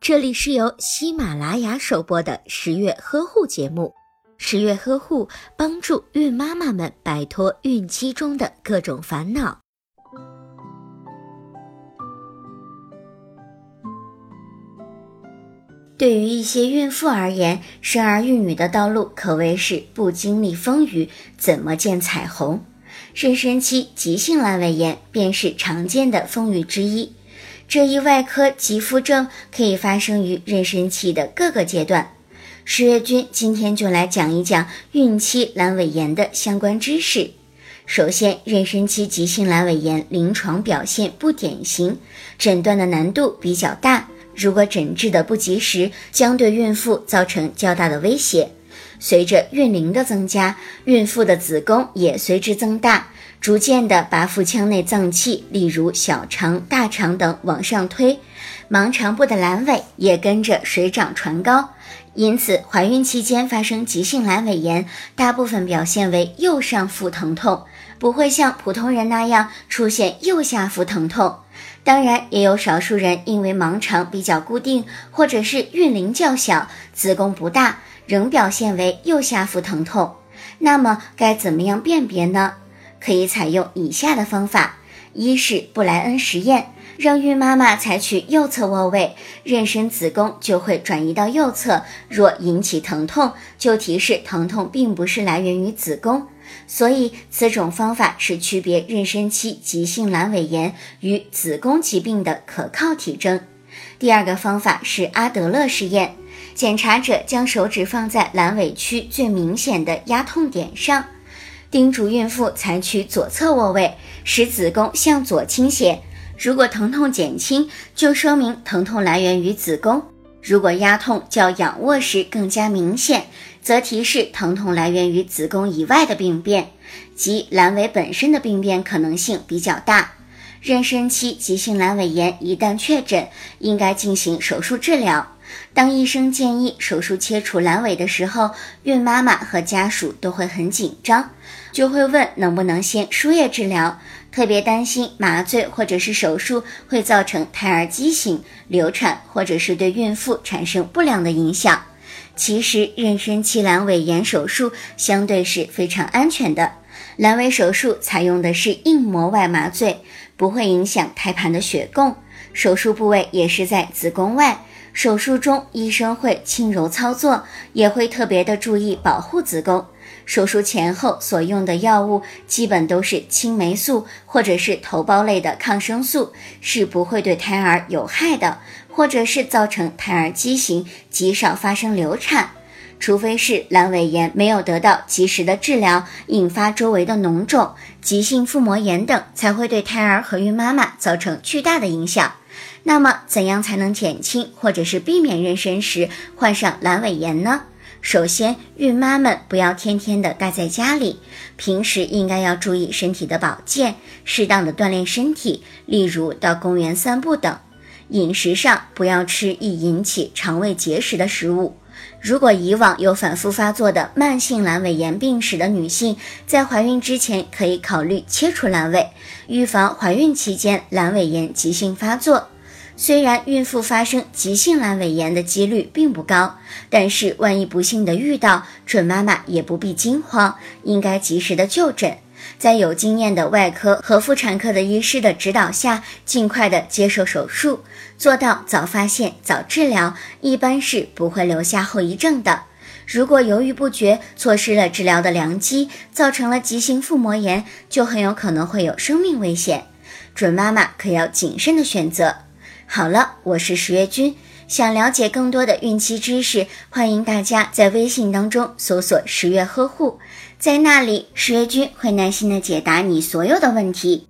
这里是由喜马拉雅首播的十月呵护节目。十月呵护帮助孕妈妈们摆脱孕期中的各种烦恼。对于一些孕妇而言，生儿育女的道路可谓是不经历风雨怎么见彩虹？妊娠期急性阑尾炎便是常见的风雨之一。这一外科急腹症可以发生于妊娠期的各个阶段。十月君今天就来讲一讲孕期阑尾炎的相关知识。首先，妊娠期急性阑尾炎临床表现不典型，诊断的难度比较大。如果诊治的不及时，将对孕妇造成较大的威胁。随着孕龄的增加，孕妇的子宫也随之增大，逐渐的把腹腔内脏器，例如小肠、大肠等往上推，盲肠部的阑尾也跟着水涨船高。因此，怀孕期间发生急性阑尾炎，大部分表现为右上腹疼痛，不会像普通人那样出现右下腹疼痛。当然，也有少数人因为盲肠比较固定，或者是孕龄较小，子宫不大，仍表现为右下腹疼痛。那么该怎么样辨别呢？可以采用以下的方法：一是布莱恩实验，让孕妈妈采取右侧卧位，妊娠子宫就会转移到右侧。若引起疼痛，就提示疼痛并不是来源于子宫。所以，此种方法是区别妊娠期急性阑尾炎与子宫疾病的可靠体征。第二个方法是阿德勒实验，检查者将手指放在阑尾区最明显的压痛点上，叮嘱孕妇采取左侧卧位，使子宫向左倾斜。如果疼痛减轻，就说明疼痛来源于子宫；如果压痛较仰卧时更加明显，则提示疼痛来源于子宫以外的病变，即阑尾本身的病变可能性比较大。妊娠期急性阑尾炎一旦确诊，应该进行手术治疗。当医生建议手术切除阑尾的时候，孕妈妈和家属都会很紧张，就会问能不能先输液治疗，特别担心麻醉或者是手术会造成胎儿畸形、流产，或者是对孕妇产生不良的影响。其实，妊娠期阑尾炎手术相对是非常安全的。阑尾手术采用的是硬膜外麻醉，不会影响胎盘的血供。手术部位也是在子宫外。手术中，医生会轻柔操作，也会特别的注意保护子宫。手术前后所用的药物基本都是青霉素或者是头孢类的抗生素，是不会对胎儿有害的。或者是造成胎儿畸形，极少发生流产，除非是阑尾炎没有得到及时的治疗，引发周围的脓肿、急性腹膜炎等，才会对胎儿和孕妈妈造成巨大的影响。那么，怎样才能减轻或者是避免妊娠时患上阑尾炎呢？首先，孕妈们不要天天的待在家里，平时应该要注意身体的保健，适当的锻炼身体，例如到公园散步等。饮食上不要吃易引起肠胃结石的食物。如果以往有反复发作的慢性阑尾炎病史的女性，在怀孕之前可以考虑切除阑尾，预防怀孕期间阑尾炎急性发作。虽然孕妇发生急性阑尾炎的几率并不高，但是万一不幸的遇到，准妈妈也不必惊慌，应该及时的就诊。在有经验的外科和妇产科的医师的指导下，尽快的接受手术，做到早发现、早治疗，一般是不会留下后遗症的。如果犹豫不决，错失了治疗的良机，造成了急性腹膜炎，就很有可能会有生命危险。准妈妈可要谨慎的选择。好了，我是十月君，想了解更多的孕期知识，欢迎大家在微信当中搜索“十月呵护”。在那里，十月君会耐心的解答你所有的问题。